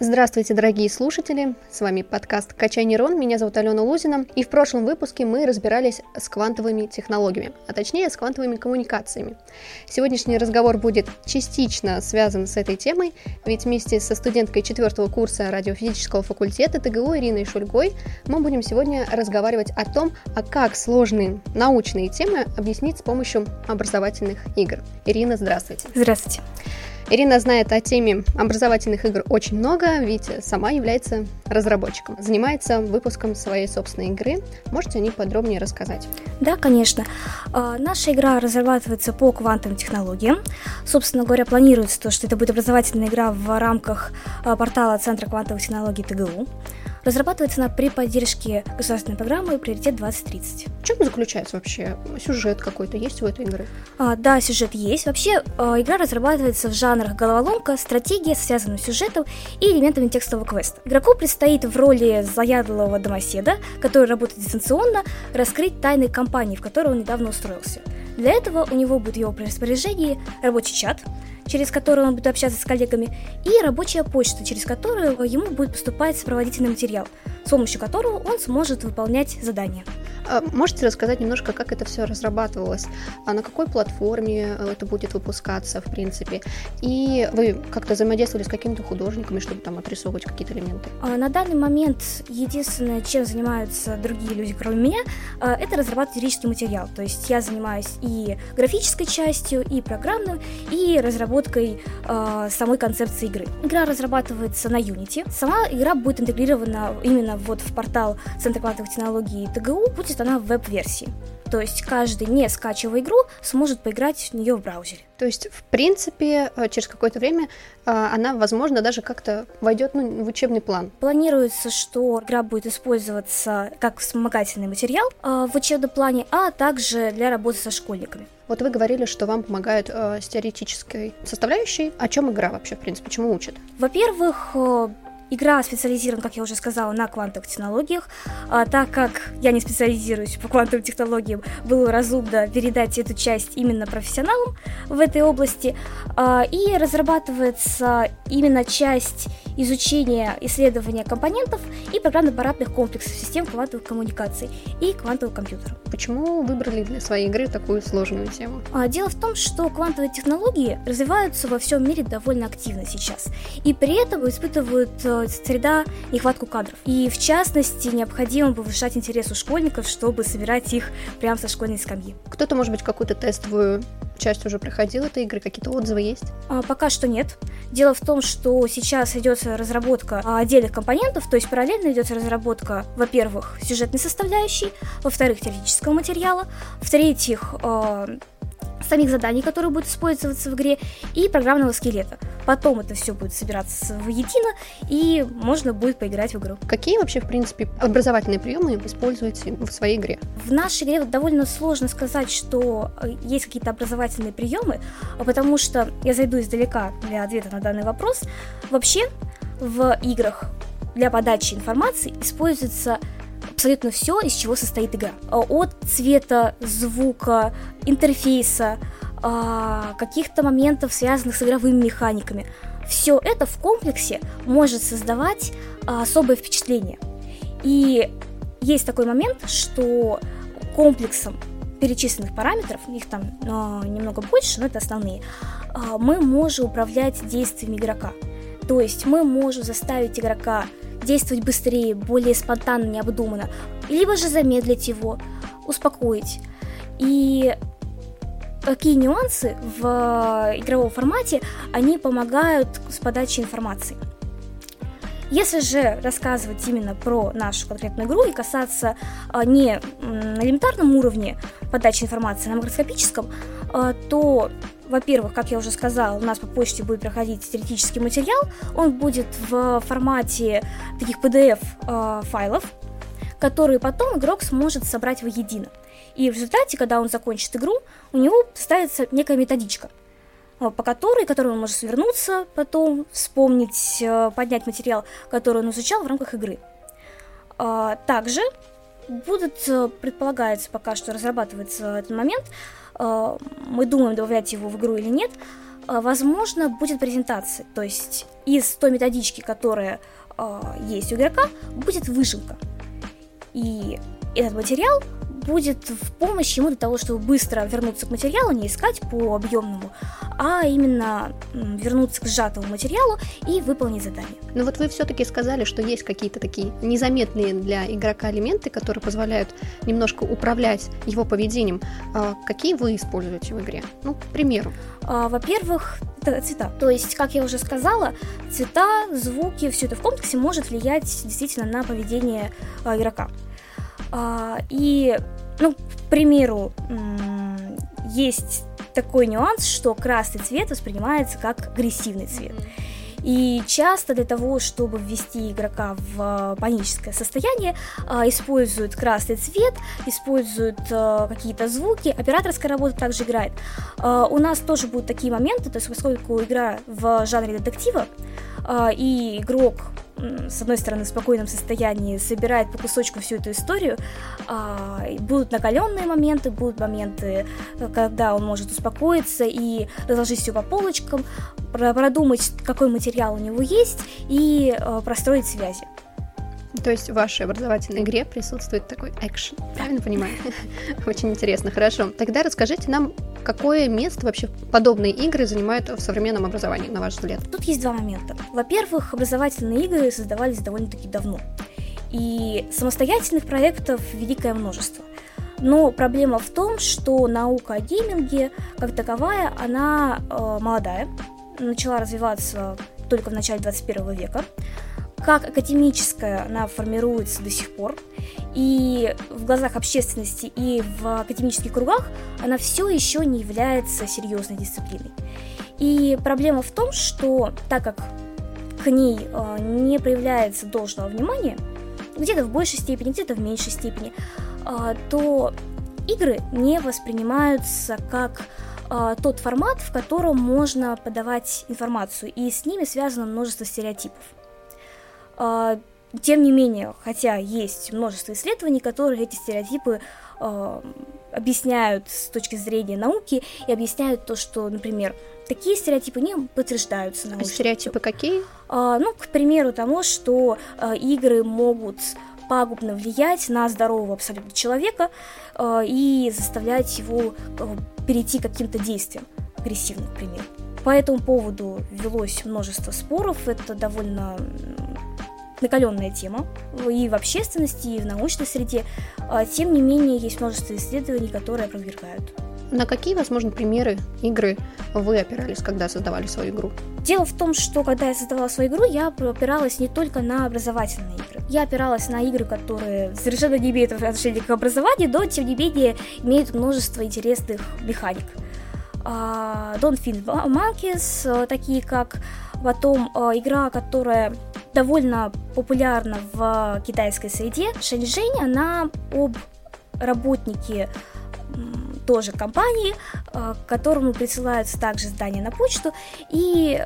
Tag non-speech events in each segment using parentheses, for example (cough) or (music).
Здравствуйте, дорогие слушатели! С вами подкаст «Качай нейрон». Меня зовут Алена Лузина. И в прошлом выпуске мы разбирались с квантовыми технологиями, а точнее с квантовыми коммуникациями. Сегодняшний разговор будет частично связан с этой темой, ведь вместе со студенткой четвертого курса радиофизического факультета ТГУ Ириной Шульгой мы будем сегодня разговаривать о том, а как сложные научные темы объяснить с помощью образовательных игр. Ирина, здравствуйте! Здравствуйте! Ирина знает о теме образовательных игр очень много, ведь сама является разработчиком. Занимается выпуском своей собственной игры. Можете о ней подробнее рассказать? Да, конечно. А, наша игра разрабатывается по квантовым технологиям. Собственно говоря, планируется то, что это будет образовательная игра в рамках а, портала Центра квантовых технологий ТГУ. Разрабатывается она при поддержке государственной программы «Приоритет 2030». В чем заключается вообще сюжет какой-то? Есть у этой игры? А, да, сюжет есть. Вообще, а, игра разрабатывается в жанрах головоломка, стратегия, связанным с сюжетом и элементами текстового квеста. Игроку предстоит в роли заядлого домоседа, который работает дистанционно, раскрыть тайны компании, в которой он недавно устроился. Для этого у него будет в его распоряжении рабочий чат, через который он будет общаться с коллегами, и рабочая почта, через которую ему будет поступать сопроводительный материал, с помощью которого он сможет выполнять задания. А можете рассказать немножко, как это все разрабатывалось? А на какой платформе э, это будет выпускаться, в принципе? И вы как-то взаимодействовали с какими-то художниками, чтобы там отрисовывать какие-то элементы? А на данный момент единственное, чем занимаются другие люди, кроме меня, а, это разрабатывать юридический материал. То есть я занимаюсь и графической частью, и программным, и разработкой самой концепции игры. Игра разрабатывается на Unity. Сама игра будет интегрирована именно вот в портал Центра квантовых технологий ТГУ, будет она в веб-версии. То есть каждый, не скачивая игру, сможет поиграть в нее в браузере. То есть, в принципе, э, через какое-то время э, она, возможно, даже как-то войдет ну, в учебный план. Планируется, что игра будет использоваться как вспомогательный материал э, в учебном плане, а также для работы со школьниками. Вот вы говорили, что вам помогают э, с теоретической составляющей. О чем игра вообще, в принципе, чему учат? Во-первых, Игра специализирована, как я уже сказала, на квантовых технологиях. А, так как я не специализируюсь по квантовым технологиям, было разумно передать эту часть именно профессионалам в этой области. А, и разрабатывается именно часть изучения исследования компонентов и программно-аппаратных комплексов систем квантовых коммуникаций и квантовых компьютеров. Почему выбрали для своей игры такую сложную тему? А, дело в том, что квантовые технологии развиваются во всем мире довольно активно сейчас. И при этом испытывают э, среда нехватку кадров. И в частности, необходимо повышать интерес у школьников, чтобы собирать их прямо со школьной скамьи. Кто-то, может быть, какую-то тестовую часть уже проходил этой игры? Какие-то отзывы есть? А, пока что нет. Дело в том, что сейчас идет разработка отдельных компонентов, то есть параллельно идет разработка, во-первых, сюжетной составляющей, во-вторых, теоретического материала, в-третьих, а, самих заданий, которые будут использоваться в игре, и программного скелета. Потом это все будет собираться воедино, и можно будет поиграть в игру. Какие вообще, в принципе, образовательные приемы используете в своей игре? В нашей игре довольно сложно сказать, что э, есть какие-то образовательные приемы, потому что я зайду издалека для ответа на данный вопрос. Вообще, в играх для подачи информации используется абсолютно все, из чего состоит игра. А от цвета, звука, интерфейса, а, каких-то моментов, связанных с игровыми механиками. Все это в комплексе может создавать а, особое впечатление. И есть такой момент, что комплексом перечисленных параметров, их там немного больше, но это основные, мы можем управлять действиями игрока. То есть мы можем заставить игрока действовать быстрее, более спонтанно, необдуманно, либо же замедлить его, успокоить. И какие нюансы в игровом формате, они помогают с подачей информации. Если же рассказывать именно про нашу конкретную игру и касаться а, не на элементарном уровне подачи информации, а на макроскопическом, а, то во-первых, как я уже сказала, у нас по почте будет проходить теоретический материал. Он будет в формате таких PDF-файлов, э, которые потом игрок сможет собрать воедино. И в результате, когда он закончит игру, у него ставится некая методичка, э, по которой, которой он может свернуться, потом вспомнить, э, поднять материал, который он изучал в рамках игры. Также будут, предполагается пока что разрабатывается этот момент, мы думаем, добавлять его в игру или нет, э, возможно, будет презентация, то есть из той методички, которая есть у игрока, будет выжимка. И этот материал будет в помощь ему для того, чтобы быстро вернуться к материалу, не искать по объемному, а именно вернуться к сжатому материалу и выполнить задание. Но вот вы все-таки сказали, что есть какие-то такие незаметные для игрока элементы, которые позволяют немножко управлять его поведением. А какие вы используете в игре? Ну, к примеру. А, во-первых, цвета. То есть, как я уже сказала, цвета, звуки, все это в комплексе может влиять действительно на поведение а, игрока. А, и, ну, к примеру, есть такой нюанс, что красный цвет воспринимается как агрессивный цвет. И часто для того, чтобы ввести игрока в паническое состояние, а, используют красный цвет, используют а, какие-то звуки. Операторская работа также играет. У нас тоже будут такие моменты, то есть поскольку игра в жанре детектива, и игрок с одной стороны, в спокойном состоянии собирает по кусочку всю эту историю. А, будут накаленные моменты, будут моменты, когда он может успокоиться и разложить все по полочкам, продумать, какой материал у него есть и а, простроить связи. То есть в вашей образовательной игре присутствует такой экшен, правильно понимаю? (laughs) Очень интересно, хорошо. Тогда расскажите нам, какое место вообще подобные игры занимают в современном образовании, на ваш взгляд? Тут есть два момента. Во-первых, образовательные игры создавались довольно-таки давно. И самостоятельных проектов великое множество. Но проблема в том, что наука о гейминге, как таковая, она э, молодая, начала развиваться только в начале 21 века как академическая она формируется до сих пор, и в глазах общественности, и в академических кругах она все еще не является серьезной дисциплиной. И проблема в том, что так как к ней э, не проявляется должного внимания, где-то в большей степени, где-то в меньшей степени, э, то игры не воспринимаются как э, тот формат, в котором можно подавать информацию, и с ними связано множество стереотипов. Тем не менее, хотя есть множество исследований, которые эти стереотипы э, объясняют с точки зрения науки и объясняют то, что, например, такие стереотипы не подтверждаются научно. А стереотипы какие? Э, ну, к примеру, тому, что э, игры могут пагубно влиять на здорового абсолютно человека э, и заставлять его э, перейти к каким-то действиям агрессивным, к примеру. По этому поводу велось множество споров, это довольно накаленная тема и в общественности, и в научной среде. А, тем не менее, есть множество исследований, которые опровергают. На какие, возможно, примеры игры вы опирались, когда создавали свою игру? Дело в том, что когда я создавала свою игру, я опиралась не только на образовательные игры. Я опиралась на игры, которые совершенно не имеют отношения к образованию, но, тем не менее, имеют множество интересных механик. Uh, Don't Feed Monkeys, uh, такие как потом uh, игра, которая довольно популярна в китайской среде. Шэньчжэнь, она об работнике тоже компании, э, которому присылаются также здания на почту, и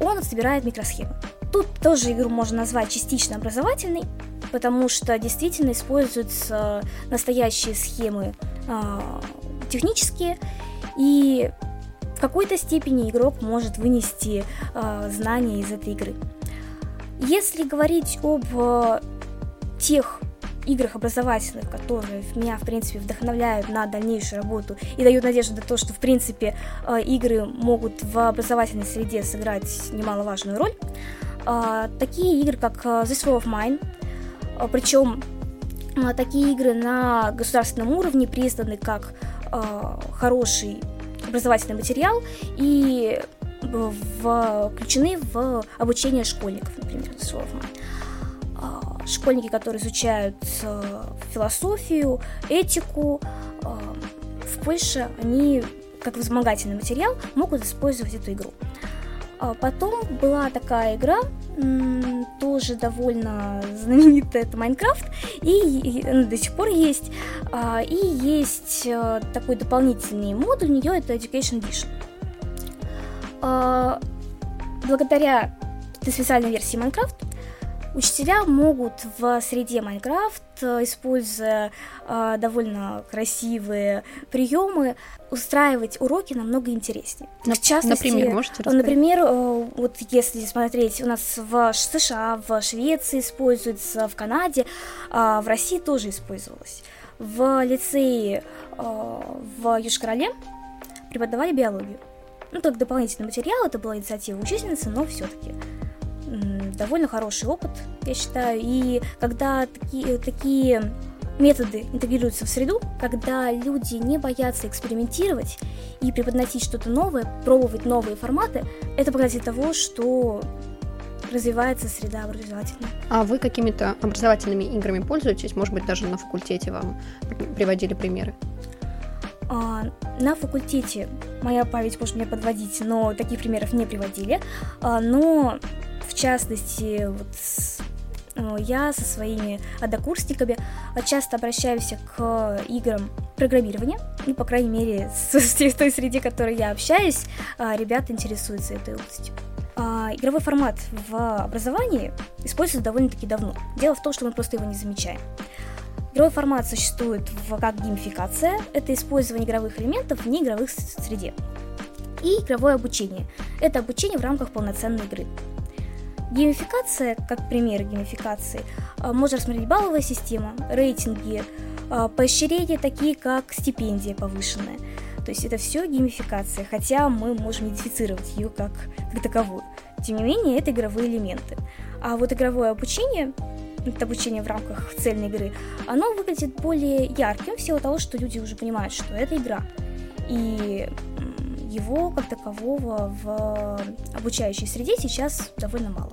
он собирает микросхемы. Тут тоже игру можно назвать частично образовательной, потому что действительно используются настоящие схемы э, технические, и в какой-то степени игрок может вынести э, знания из этой игры. Если говорить об э, тех играх образовательных, которые меня, в принципе, вдохновляют на дальнейшую работу и дают надежду на то, что, в принципе, э, игры могут в образовательной среде сыграть немаловажную роль. Э, такие игры, как This War of Mine, причем такие игры на государственном уровне признаны как хороший образовательный материал и включены в обучение школьников, например, Суровма. Школьники, которые изучают э, философию, этику, э, в Польше они как вспомогательный материал могут использовать эту игру. А потом была такая игра, тоже довольно знаменитая, это Майнкрафт, и, до сих пор есть. А, и есть э, такой дополнительный модуль, у нее это Education Edition. А, благодаря этой специальной версии Minecraft Учителя могут в среде Майнкрафт, используя э, довольно красивые приемы, устраивать уроки намного интереснее. На, в частности, например, можете рассказать? Например, э, вот если смотреть, у нас в США, в Швеции используется, в Канаде, э, в России тоже использовалось. В лицее э, в Южкороле преподавали биологию. Ну, как дополнительный материал, это была инициатива учительницы, но все-таки довольно хороший опыт, я считаю. И когда такие, такие методы интегрируются в среду, когда люди не боятся экспериментировать и преподносить что-то новое, пробовать новые форматы, это показатель того, что развивается среда образовательная. А вы какими-то образовательными играми пользуетесь? Может быть, даже на факультете вам приводили примеры? А, на факультете моя память может меня подводить, но таких примеров не приводили. А, но в частности, вот ну, я со своими однокурсниками часто обращаюсь к играм программирования, ну, по крайней мере, (laughs) с, той среде, в которой я общаюсь, а, ребята интересуются этой областью. А, игровой формат в образовании используется довольно-таки давно. Дело в том, что мы просто его не замечаем. Игровой формат существует в, как геймификация, это использование игровых элементов в неигровых среде. И игровое обучение. Это обучение в рамках полноценной игры. Геймификация, как пример геймификации, а, можно рассмотреть балловая система, рейтинги, а, поощрения такие, как стипендия повышенная. То есть это все геймификация, хотя мы можем идентифицировать ее как, как таковую. Тем не менее, это игровые элементы. А вот игровое обучение обучение в рамках цельной игры, оно выглядит более ярким в силу того, что люди уже понимают, что это игра. И его как такового в обучающей среде сейчас довольно мало.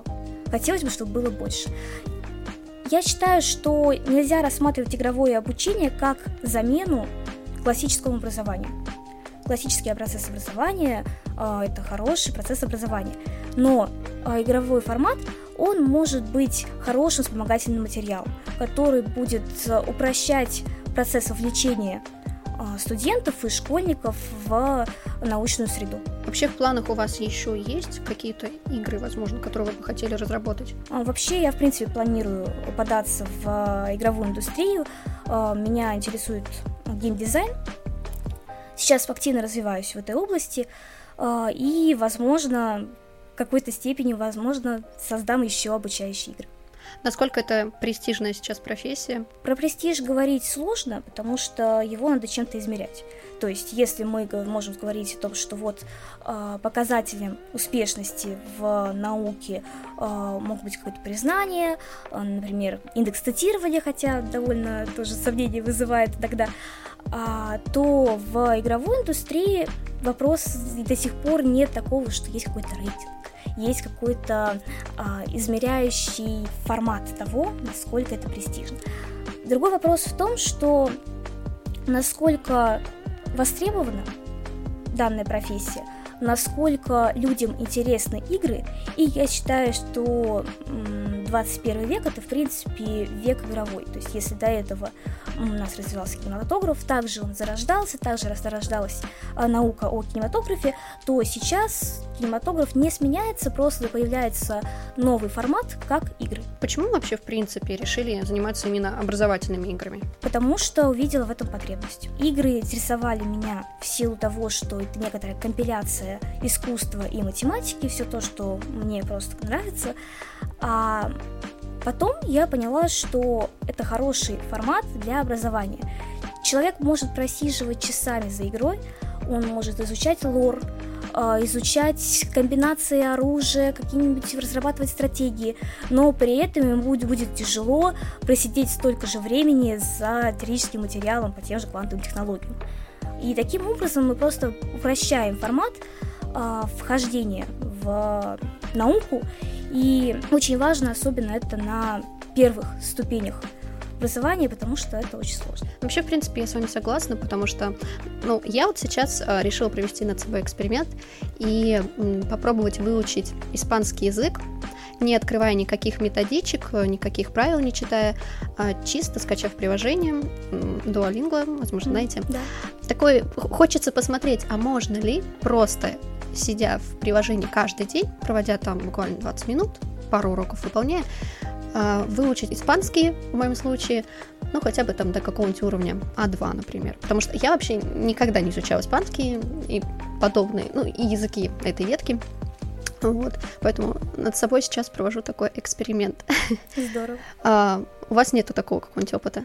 Хотелось бы, чтобы было больше. Я считаю, что нельзя рассматривать игровое обучение как замену классическому образованию. Классический процесс образования э, это хороший процесс образования, но э, игровой формат он может быть хорошим вспомогательным материалом, который будет э, упрощать процесс вовлечения а, студентов и школьников в научную среду. Вообще в планах у вас еще есть какие-то игры, возможно, которые вы бы хотели разработать? А, вообще я, в принципе, планирую податься в а, игровую индустрию. Меня интересует геймдизайн. Сейчас активно развиваюсь в этой области. И, возможно, какой-то степени, возможно, создам еще обучающие игры. Насколько это престижная сейчас профессия? Про престиж говорить сложно, потому что его надо чем-то измерять. То есть, если мы можем говорить о том, что вот э, показателем успешности в науке э, могут быть какое-то признание, э, например, индекс цитирования, хотя довольно тоже сомнение вызывает тогда, то в игровой индустрии вопрос до сих пор нет такого, что есть какой-то рейтинг есть какой-то а, измеряющий формат того, насколько это престижно. Другой вопрос в том, что насколько востребована данная профессия, насколько людям интересны игры, и я считаю, что 21 век это, в принципе, век игровой. То есть, если до этого у нас развивался кинематограф, также он зарождался, также зарождалась а, наука о кинематографе, то сейчас кинематограф не сменяется, просто появляется новый формат, как игры. Почему вообще, в принципе, решили заниматься именно образовательными играми? Потому что увидела в этом потребность. Игры интересовали меня в силу того, что это некоторая компиляция искусства и математики, все то, что мне просто нравится. А потом я поняла, что это хороший формат для образования. Человек может просиживать часами за игрой, он может изучать лор, а, изучать комбинации оружия, какие-нибудь разрабатывать стратегии, но при этом ему будет, тяжело просидеть столько же времени за теоретическим материалом по тем же квантовым технологиям. И таким образом мы просто упрощаем формат э, вхождения в науку и очень важно, особенно это на первых ступенях образования, потому что это очень сложно. Вообще, в принципе, я с вами согласна, потому что, ну, я вот сейчас э, решила провести над собой эксперимент и попробовать выучить испанский язык, не открывая никаких методичек, э, никаких правил не читая, а чисто скачав приложение Duolingo, возможно, знаете. Да. Такой хочется посмотреть, а можно ли просто сидя в приложении каждый день, проводя там буквально 20 минут, пару уроков выполняя, а, выучить испанский, в моем случае, ну, хотя бы там до какого-нибудь уровня А2, например. Потому что я вообще никогда не изучала испанский и подобные, ну, и языки этой ветки. Вот, поэтому над собой сейчас провожу такой эксперимент. Здорово. А, у вас нету такого какого-нибудь опыта?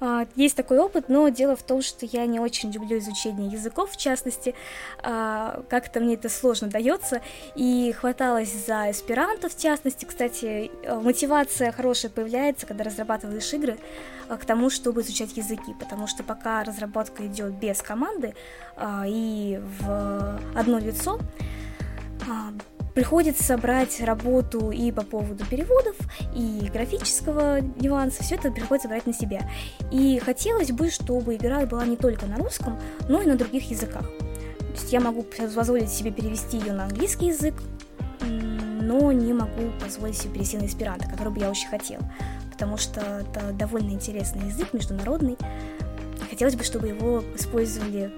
А, есть такой опыт, но дело в том, что я не очень люблю изучение языков, в частности, а, как-то мне это сложно дается, и хваталось за эсперанто, в частности, кстати, э, мотивация хорошая появляется, когда разрабатываешь игры, а, к тому, чтобы изучать языки, потому что пока разработка идет без команды и в одно лицо, приходится брать работу и по поводу переводов, и графического нюанса, все это приходится брать на себя. И хотелось бы, чтобы игра была не только на русском, но и на других языках. То есть я могу позволить себе перевести ее на английский язык, но не могу позволить себе перевести на эсперанто, который бы я очень хотела, потому что это довольно интересный язык, международный. Хотелось бы, чтобы его использовали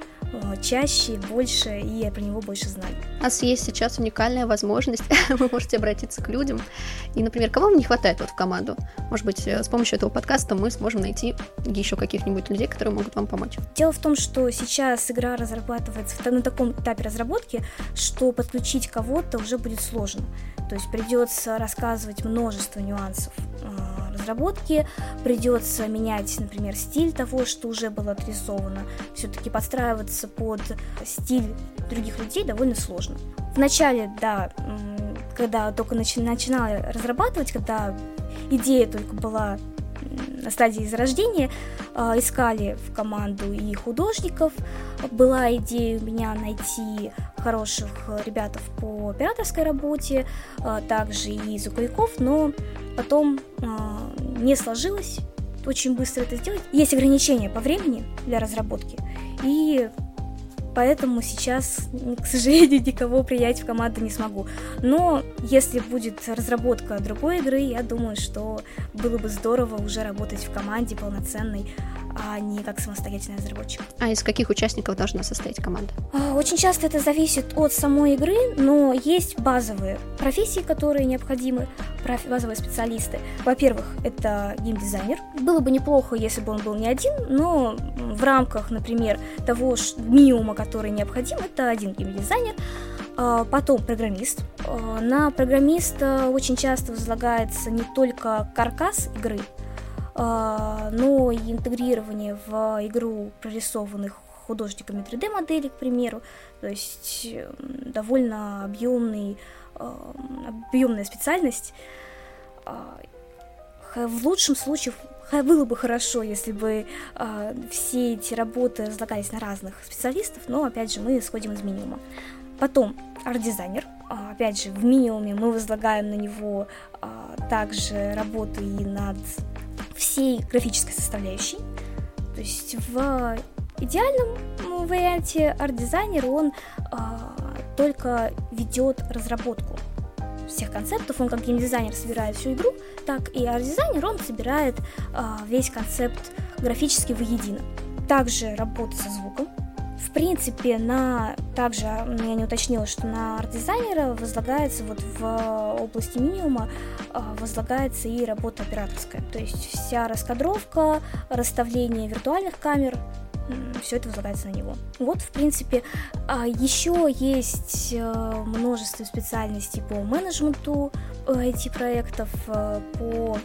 чаще, больше, и про него больше знать. У нас есть сейчас уникальная возможность, (laughs) вы можете обратиться к людям, и, например, кого вам не хватает вот в команду? Может быть, э, с помощью этого подкаста мы сможем найти еще каких-нибудь людей, которые могут вам помочь. Дело в том, что сейчас игра разрабатывается на таком этапе разработки, что подключить кого-то уже будет сложно. То есть придется рассказывать множество нюансов э, разработки, придется менять, например, стиль того, что уже было отрисовано. Все-таки подстраиваться под стиль других людей довольно сложно. Вначале, да, когда только начи- начинала разрабатывать, когда идея только была на стадии зарождения, э, искали в команду и художников. Была идея у меня найти хороших ребят по операторской работе, э, также и звуковиков, но потом э, не сложилось очень быстро это сделать. Есть ограничения по времени для разработки, и поэтому сейчас, к сожалению, (laughs) никого принять в команду не смогу. Но если будет разработка другой игры, я думаю, что было бы здорово уже работать в команде полноценной, а не как самостоятельный разработчик. А из каких участников должна состоять команда? А, очень часто это зависит от самой игры, но есть базовые профессии, которые необходимы, базовые специалисты. Во-первых, это геймдизайнер. Было бы неплохо, если бы он был не один, но в рамках, например, того минимума, который необходим, это один геймдизайнер. А, потом программист. А, на программиста очень часто возлагается не только каркас игры, но и интегрирование в игру прорисованных художниками 3D моделей, к примеру, то есть довольно объемный, объемная специальность. В лучшем случае было бы хорошо, если бы все эти работы разлагались на разных специалистов, но опять же мы исходим из минимума. Потом арт-дизайнер. Опять же, в минимуме мы возлагаем на него также работы и над всей графической составляющей. То есть в идеальном варианте арт-дизайнер, он э, только ведет разработку всех концептов. Он как геймдизайнер собирает всю игру, так и арт-дизайнер, он собирает э, весь концепт графически воедино. Также работа со звуком. В принципе, на также я не уточнила, что на арт-дизайнера возлагается вот в области минимума э, возлагается и работа операторская. То есть вся раскадровка, расставление виртуальных камер, все это возлагается на него. Вот, в принципе, а, еще есть э, множество специальностей по менеджменту IT-проектов, э, по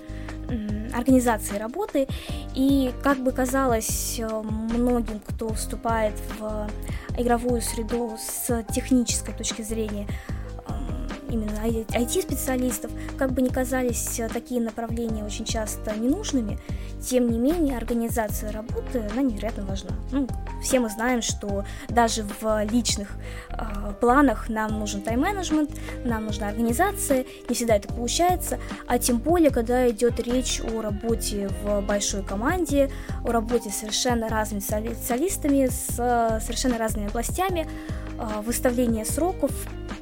организации работы. И, как бы казалось э, многим, кто вступает в игровую среду с технической точки зрения, именно IT-специалистов, как бы ни казались такие направления очень часто ненужными, тем не менее организация работы, она невероятно важна. Ну, все мы знаем, что даже в личных э, планах нам нужен тайм-менеджмент, нам нужна организация, не всегда это получается, а тем более, когда идет речь о работе в большой команде, о работе с совершенно разными специалистами, с совершенно разными областями, э, выставление сроков,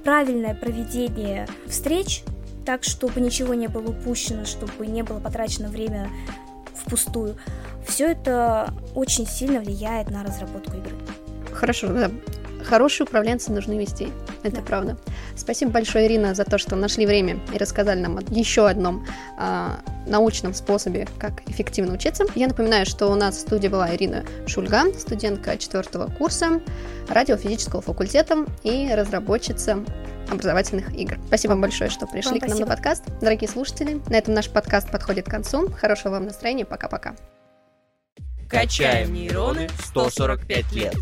правильное проведение встреч, так, чтобы ничего не было упущено, чтобы не было потрачено время впустую. Все это очень сильно влияет на разработку игры. Хорошо, да. Хорошие управленцы нужны вести. Это да. правда. Спасибо большое, Ирина, за то, что нашли время и рассказали нам о еще одном а, научном способе, как эффективно учиться. Я напоминаю, что у нас в студии была Ирина Шульга, студентка четвертого курса радиофизического факультета и разработчица образовательных игр. Спасибо вам большое, что пришли вам к нам спасибо. на подкаст. Дорогие слушатели, на этом наш подкаст подходит к концу. Хорошего вам настроения. Пока-пока. Качаем нейроны 145 лет.